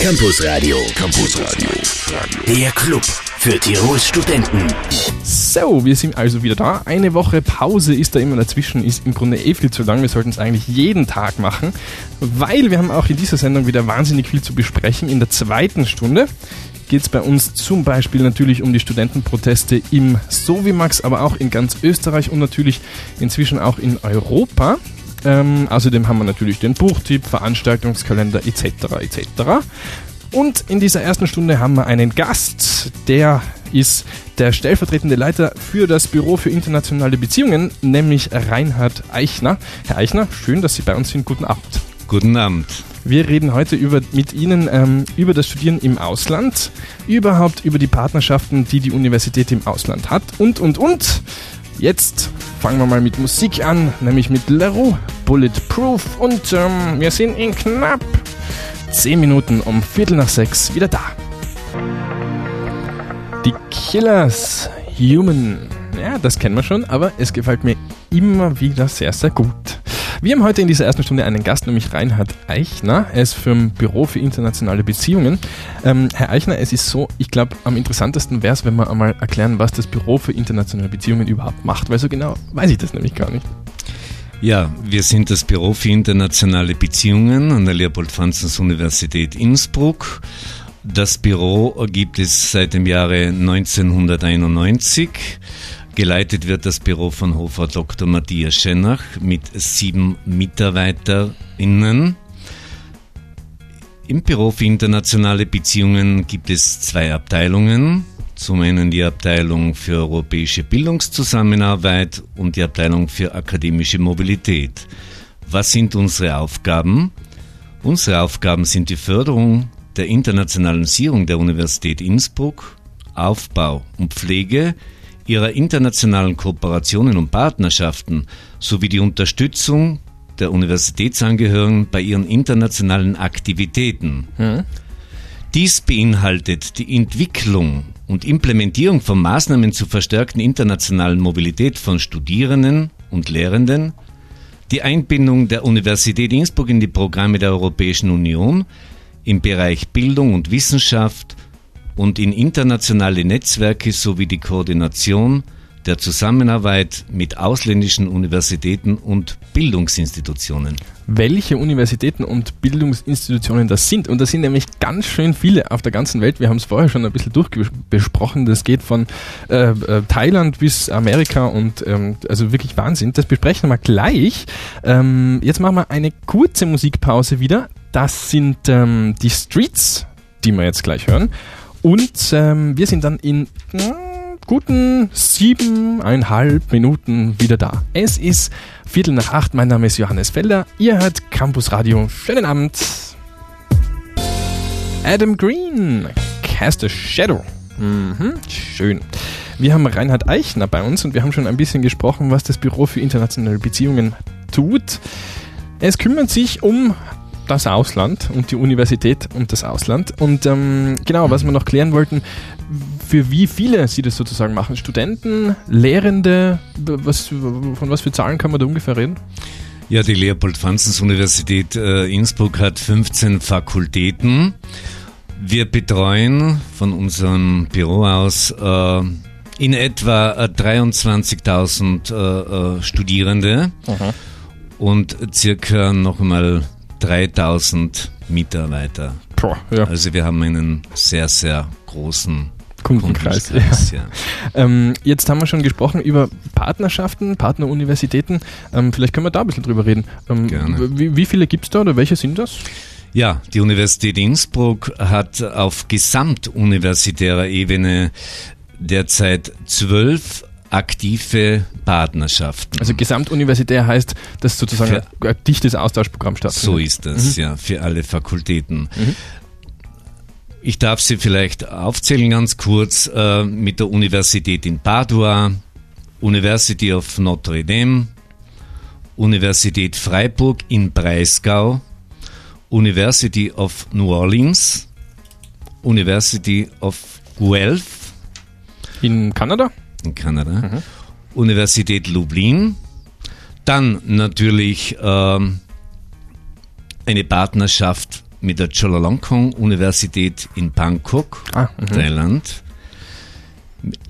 Campus Radio. Campus Radio. Der Club für Tirols Studenten. So, wir sind also wieder da. Eine Woche Pause ist da immer dazwischen, ist im Grunde eh viel zu lang. Wir sollten es eigentlich jeden Tag machen, weil wir haben auch in dieser Sendung wieder wahnsinnig viel zu besprechen. In der zweiten Stunde geht es bei uns zum Beispiel natürlich um die Studentenproteste im Sovimax, aber auch in ganz Österreich und natürlich inzwischen auch in Europa. Ähm, außerdem haben wir natürlich den Buchtipp, Veranstaltungskalender etc. etc. Und in dieser ersten Stunde haben wir einen Gast, der ist der stellvertretende Leiter für das Büro für internationale Beziehungen, nämlich Reinhard Eichner. Herr Eichner, schön, dass Sie bei uns sind. Guten Abend. Guten Abend. Wir reden heute über, mit Ihnen ähm, über das Studieren im Ausland, überhaupt über die Partnerschaften, die die Universität im Ausland hat und, und, und. Jetzt fangen wir mal mit Musik an, nämlich mit Leroux, Bulletproof und ähm, wir sind in knapp 10 Minuten um Viertel nach sechs wieder da. Die Killers, Human. Ja, das kennen wir schon, aber es gefällt mir immer wieder sehr, sehr gut. Wir haben heute in dieser ersten Stunde einen Gast, nämlich Reinhard Eichner. Er ist vom Büro für internationale Beziehungen. Ähm, Herr Eichner, es ist so, ich glaube, am interessantesten wäre es, wenn wir einmal erklären, was das Büro für internationale Beziehungen überhaupt macht, weil so genau weiß ich das nämlich gar nicht. Ja, wir sind das Büro für internationale Beziehungen an der Leopold-Franzens-Universität Innsbruck. Das Büro gibt es seit dem Jahre 1991. Geleitet wird das Büro von Hofer Dr. Matthias Schennach mit sieben MitarbeiterInnen. Im Büro für internationale Beziehungen gibt es zwei Abteilungen. Zum einen die Abteilung für europäische Bildungszusammenarbeit und die Abteilung für akademische Mobilität. Was sind unsere Aufgaben? Unsere Aufgaben sind die Förderung der Internationalisierung der Universität Innsbruck, Aufbau und Pflege ihrer internationalen Kooperationen und Partnerschaften sowie die Unterstützung der Universitätsangehörigen bei ihren internationalen Aktivitäten. Hm. Dies beinhaltet die Entwicklung und Implementierung von Maßnahmen zur verstärkten internationalen Mobilität von Studierenden und Lehrenden, die Einbindung der Universität Innsbruck in die Programme der Europäischen Union im Bereich Bildung und Wissenschaft und in internationale Netzwerke sowie die Koordination der Zusammenarbeit mit ausländischen Universitäten und Bildungsinstitutionen. Welche Universitäten und Bildungsinstitutionen das sind. Und das sind nämlich ganz schön viele auf der ganzen Welt. Wir haben es vorher schon ein bisschen durchbesprochen. Das geht von äh, äh, Thailand bis Amerika und ähm, also wirklich Wahnsinn. Das besprechen wir gleich. Ähm, jetzt machen wir eine kurze Musikpause wieder. Das sind ähm, die Streets, die wir jetzt gleich hören. Und ähm, wir sind dann in guten siebeneinhalb Minuten wieder da. Es ist Viertel nach acht. Mein Name ist Johannes Felder. Ihr hört Campus Radio. Schönen Abend. Adam Green, Cast a Shadow. Mhm, schön. Wir haben Reinhard Eichner bei uns und wir haben schon ein bisschen gesprochen, was das Büro für internationale Beziehungen tut. Es kümmert sich um das Ausland und die Universität und das Ausland. Und ähm, genau, was wir noch klären wollten, für wie viele Sie das sozusagen machen? Studenten, Lehrende, was, von was für Zahlen kann man da ungefähr reden? Ja, die Leopold-Franzens-Universität äh, Innsbruck hat 15 Fakultäten. Wir betreuen von unserem Büro aus äh, in etwa 23.000 äh, äh, Studierende Aha. und circa nochmal 3000 Mitarbeiter. Boah, ja. Also wir haben einen sehr, sehr großen Kundenkreis. Kundenkreis ja. Ja. Ähm, jetzt haben wir schon gesprochen über Partnerschaften, Partneruniversitäten. Ähm, vielleicht können wir da ein bisschen drüber reden. Ähm, Gerne. Wie, wie viele gibt es da oder welche sind das? Ja, die Universität Innsbruck hat auf gesamtuniversitärer Ebene derzeit zwölf aktive Partnerschaften. Also gesamtuniversitär heißt, dass sozusagen für, ein dichtes Austauschprogramm stattfindet. So ist das, mhm. ja, für alle Fakultäten. Mhm. Ich darf sie vielleicht aufzählen ganz kurz äh, mit der Universität in Padua, University of Notre Dame, Universität Freiburg in Breisgau, University of New Orleans, University of Guelph. In Kanada? In Kanada, mhm. Universität Lublin, dann natürlich ähm, eine Partnerschaft mit der Chulalongkorn-Universität in Bangkok, ah, Thailand,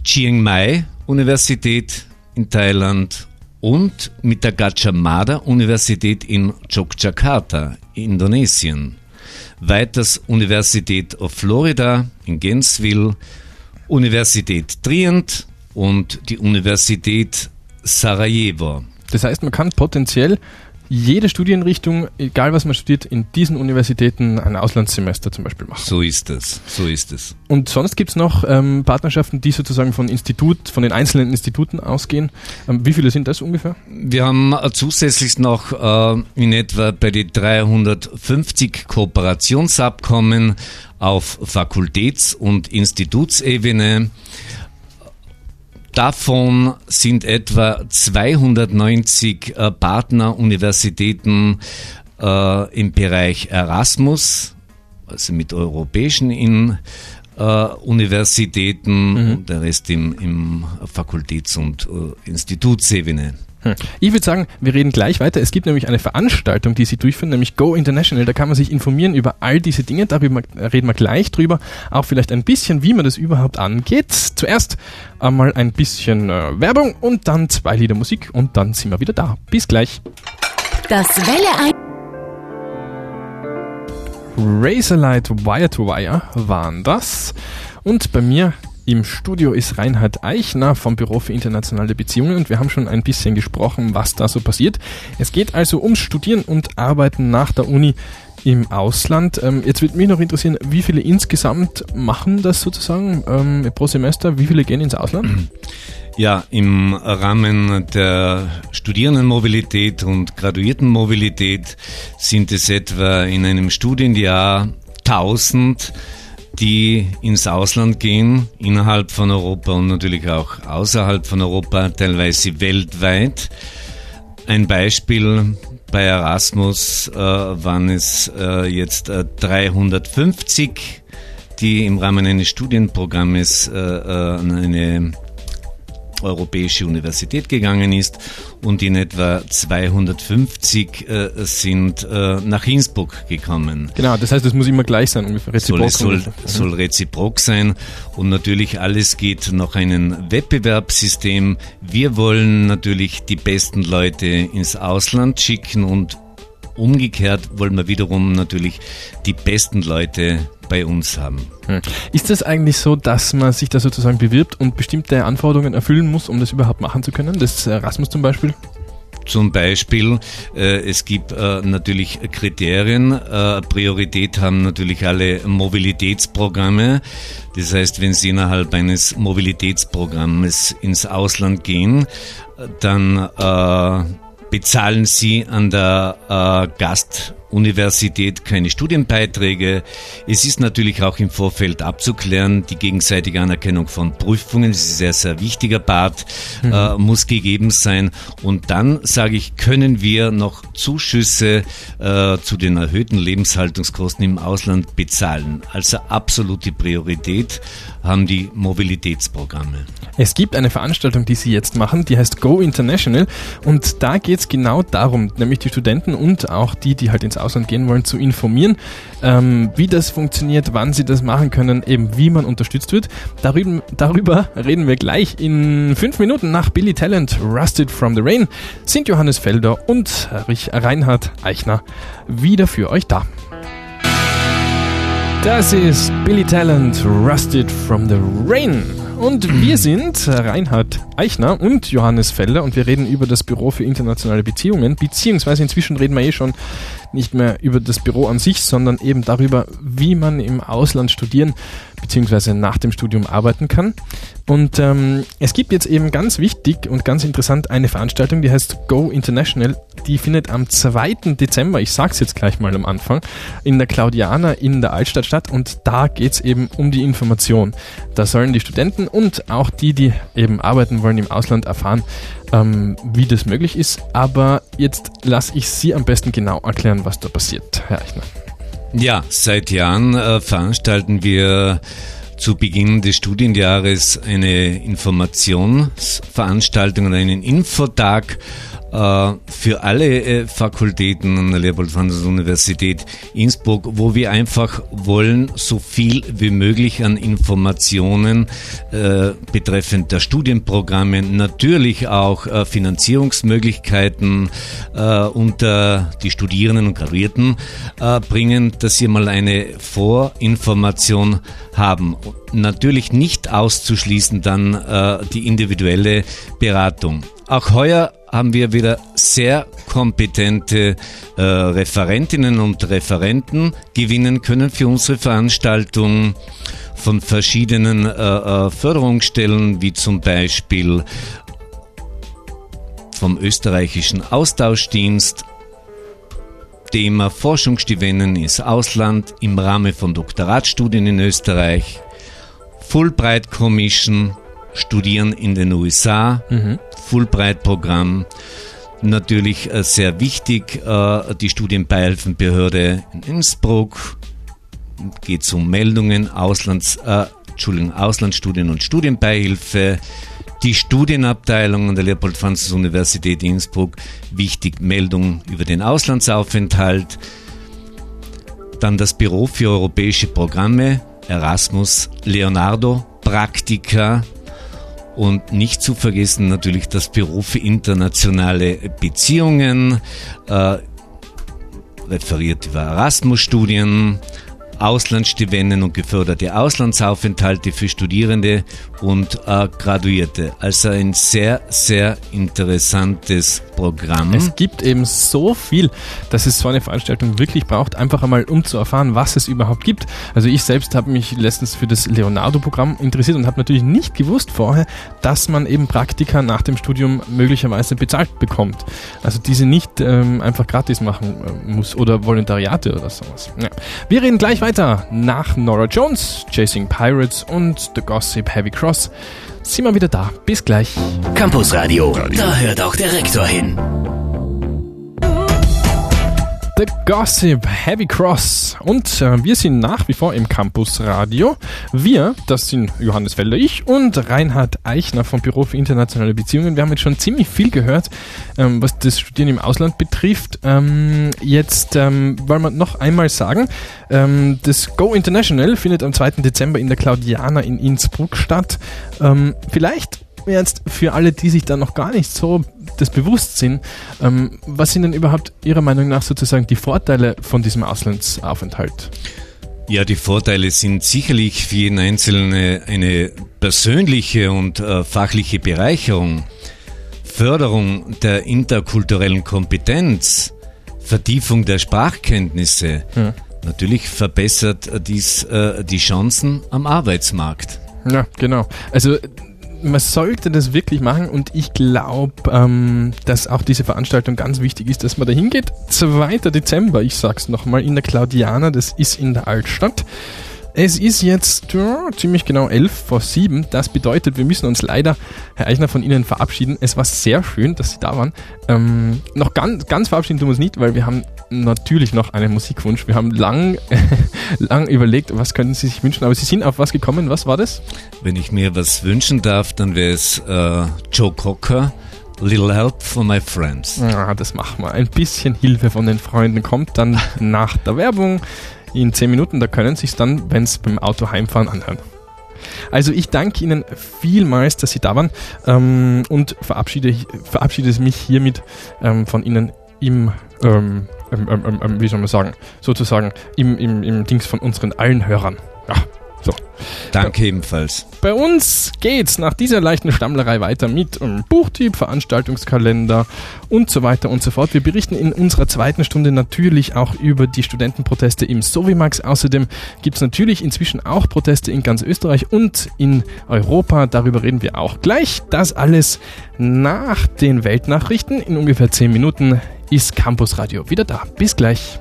Chiang Mai Universität in Thailand und mit der Gajah Mada Universität in Yogyakarta, Indonesien. Weiters Universität of Florida in Gainesville, Universität Trient und die Universität Sarajevo. Das heißt, man kann potenziell jede Studienrichtung, egal was man studiert, in diesen Universitäten ein Auslandssemester zum Beispiel machen. So ist es, so ist es. Und sonst gibt es noch ähm, Partnerschaften, die sozusagen von Institut, von den einzelnen Instituten ausgehen. Ähm, wie viele sind das ungefähr? Wir haben äh, zusätzlich noch äh, in etwa bei den 350 Kooperationsabkommen auf Fakultäts- und Institutsebene Davon sind etwa 290 äh, Partneruniversitäten äh, im Bereich Erasmus, also mit europäischen in, äh, Universitäten mhm. und der Rest im, im Fakultäts- und Institutsebene. Hm. Ich würde sagen, wir reden gleich weiter. Es gibt nämlich eine Veranstaltung, die Sie durchführen, nämlich Go International. Da kann man sich informieren über all diese Dinge. Darüber reden wir gleich drüber. Auch vielleicht ein bisschen, wie man das überhaupt angeht. Zuerst einmal ein bisschen äh, Werbung und dann zwei Lieder Musik und dann sind wir wieder da. Bis gleich. Das Welle ein. Razorlight Wire to Wire waren das. Und bei mir im Studio ist Reinhard Eichner vom Büro für internationale Beziehungen und wir haben schon ein bisschen gesprochen, was da so passiert. Es geht also ums Studieren und Arbeiten nach der Uni im Ausland. Ähm, jetzt würde mich noch interessieren, wie viele insgesamt machen das sozusagen ähm, pro Semester? Wie viele gehen ins Ausland? Ja, im Rahmen der Studierendenmobilität und Graduiertenmobilität sind es etwa in einem Studienjahr 1000 die ins Ausland gehen, innerhalb von Europa und natürlich auch außerhalb von Europa, teilweise weltweit. Ein Beispiel bei Erasmus äh, waren es äh, jetzt äh, 350, die im Rahmen eines Studienprogrammes äh, äh, eine Europäische Universität gegangen ist und in etwa 250 äh, sind äh, nach Innsbruck gekommen. Genau, das heißt, es muss immer gleich sein, ungefähr reziprok. Soll, soll, soll reziprok sein und natürlich alles geht nach einem Wettbewerbssystem. Wir wollen natürlich die besten Leute ins Ausland schicken und umgekehrt wollen wir wiederum natürlich die besten Leute bei uns haben. Hm. Ist es eigentlich so, dass man sich da sozusagen bewirbt und bestimmte Anforderungen erfüllen muss, um das überhaupt machen zu können? Das Erasmus zum Beispiel? Zum Beispiel, äh, es gibt äh, natürlich Kriterien. Äh, Priorität haben natürlich alle Mobilitätsprogramme. Das heißt, wenn Sie innerhalb eines Mobilitätsprogrammes ins Ausland gehen, dann äh, bezahlen Sie an der äh, Gast Universität keine Studienbeiträge. Es ist natürlich auch im Vorfeld abzuklären, die gegenseitige Anerkennung von Prüfungen, das ist ein sehr, sehr wichtiger Part, mhm. äh, muss gegeben sein. Und dann, sage ich, können wir noch Zuschüsse äh, zu den erhöhten Lebenshaltungskosten im Ausland bezahlen. Also absolute Priorität haben die Mobilitätsprogramme. Es gibt eine Veranstaltung, die Sie jetzt machen, die heißt Go International und da geht es genau darum, nämlich die Studenten und auch die, die halt ins Ausland gehen wollen, zu informieren, ähm, wie das funktioniert, wann sie das machen können, eben wie man unterstützt wird. Darüber, darüber reden wir gleich in fünf Minuten nach Billy Talent, Rusted from the Rain, sind Johannes Felder und Reinhard Eichner wieder für euch da. Das ist Billy Talent, Rusted from the Rain. Und wir sind Reinhard Eichner und Johannes Felder und wir reden über das Büro für internationale Beziehungen, beziehungsweise inzwischen reden wir eh schon nicht mehr über das Büro an sich, sondern eben darüber, wie man im Ausland studieren bzw. nach dem Studium arbeiten kann. Und ähm, es gibt jetzt eben ganz wichtig und ganz interessant eine Veranstaltung, die heißt Go International. Die findet am 2. Dezember, ich sag's jetzt gleich mal am Anfang, in der Claudiana in der Altstadt statt und da geht's eben um die Information. Da sollen die Studenten und auch die, die eben arbeiten wollen im Ausland, erfahren, ähm, wie das möglich ist. Aber jetzt lasse ich Sie am besten genau erklären, was da passiert, Herr Eichner. Ja, seit Jahren äh, veranstalten wir zu Beginn des Studienjahres eine Informationsveranstaltung und einen Infotag für alle äh, Fakultäten an der Leopold-Franzens-Universität Innsbruck, wo wir einfach wollen, so viel wie möglich an Informationen äh, betreffend der Studienprogramme, natürlich auch äh, Finanzierungsmöglichkeiten äh, unter die Studierenden und Graduierten äh, bringen, dass sie mal eine Vorinformation haben. Natürlich nicht auszuschließen dann äh, die individuelle Beratung. Auch heuer haben wir wieder sehr kompetente äh, Referentinnen und Referenten gewinnen können für unsere Veranstaltung von verschiedenen äh, äh Förderungsstellen, wie zum Beispiel vom österreichischen Austauschdienst, Thema Forschungsstipendien ins Ausland im Rahmen von Doktoratstudien in Österreich, Fulbright Commission, Studieren in den USA, mhm. Fulbright-Programm. Natürlich äh, sehr wichtig, äh, die Studienbeihilfenbehörde in Innsbruck. Geht es um Meldungen, Auslands, äh, Entschuldigung, Auslandsstudien und Studienbeihilfe. Die Studienabteilung an der Leopold-Franzens-Universität Innsbruck, wichtig Meldung über den Auslandsaufenthalt. Dann das Büro für europäische Programme, Erasmus, Leonardo, Praktika, und nicht zu vergessen natürlich das Büro für internationale Beziehungen, äh, referiert über Erasmus-Studien, Auslandsstipendien und geförderte Auslandsaufenthalte für Studierende und äh, Graduierte. Also ein sehr, sehr interessantes Programm. Es gibt eben so viel, dass es so eine Veranstaltung wirklich braucht, einfach einmal um zu erfahren, was es überhaupt gibt. Also ich selbst habe mich letztens für das Leonardo-Programm interessiert und habe natürlich nicht gewusst vorher, dass man eben Praktika nach dem Studium möglicherweise bezahlt bekommt. Also diese nicht ähm, einfach gratis machen äh, muss oder Volontariate oder sowas. Ja. Wir reden gleich weiter nach Nora Jones, Chasing Pirates und The Gossip Heavy Cross sind wir wieder da. Bis gleich. Campus Radio, da hört auch der Rektor hin. The Gossip, Heavy Cross. Und äh, wir sind nach wie vor im Campus Radio. Wir, das sind Johannes Felder, ich und Reinhard Eichner vom Büro für internationale Beziehungen. Wir haben jetzt schon ziemlich viel gehört, ähm, was das Studieren im Ausland betrifft. Ähm, jetzt ähm, wollen wir noch einmal sagen, ähm, das Go International findet am 2. Dezember in der Claudiana in Innsbruck statt. Ähm, vielleicht jetzt für alle, die sich da noch gar nicht so das bewusst sind, ähm, was sind denn überhaupt Ihrer Meinung nach sozusagen die Vorteile von diesem Auslandsaufenthalt? Ja, die Vorteile sind sicherlich für jeden Einzelnen eine persönliche und äh, fachliche Bereicherung, Förderung der interkulturellen Kompetenz, Vertiefung der Sprachkenntnisse. Ja. Natürlich verbessert dies äh, die Chancen am Arbeitsmarkt. Ja, genau. Also man sollte das wirklich machen und ich glaube, ähm, dass auch diese Veranstaltung ganz wichtig ist, dass man da hingeht. 2. Dezember, ich sag's nochmal, in der Claudiana, das ist in der Altstadt. Es ist jetzt ja, ziemlich genau 11 vor 7. Das bedeutet, wir müssen uns leider, Herr Eichner, von Ihnen verabschieden. Es war sehr schön, dass Sie da waren. Ähm, noch ganz, ganz verabschieden tun wir uns nicht, weil wir haben natürlich noch einen Musikwunsch. Wir haben lang, lang überlegt, was könnten Sie sich wünschen, aber Sie sind auf was gekommen. Was war das? Wenn ich mir was wünschen darf, dann wäre es äh, Joe Cocker. Little Help for my friends. Ja, das machen wir. Ein bisschen Hilfe von den Freunden kommt dann nach der Werbung in 10 Minuten. Da können Sie es dann, wenn es beim Auto heimfahren, anhören. Also ich danke Ihnen vielmals, dass Sie da waren ähm, und verabschiede, verabschiede mich hiermit ähm, von Ihnen im ähm, ähm, ähm, ähm, wie soll man sagen, sozusagen im, im, im Dings von unseren allen Hörern. Ja, so. Danke ebenfalls. Bei uns geht's nach dieser leichten Stammlerei weiter mit um, Buchtyp, Veranstaltungskalender und so weiter und so fort. Wir berichten in unserer zweiten Stunde natürlich auch über die Studentenproteste im Sovimax. Außerdem gibt's natürlich inzwischen auch Proteste in ganz Österreich und in Europa. Darüber reden wir auch gleich. Das alles nach den Weltnachrichten in ungefähr 10 Minuten ist Campus Radio wieder da. Bis gleich.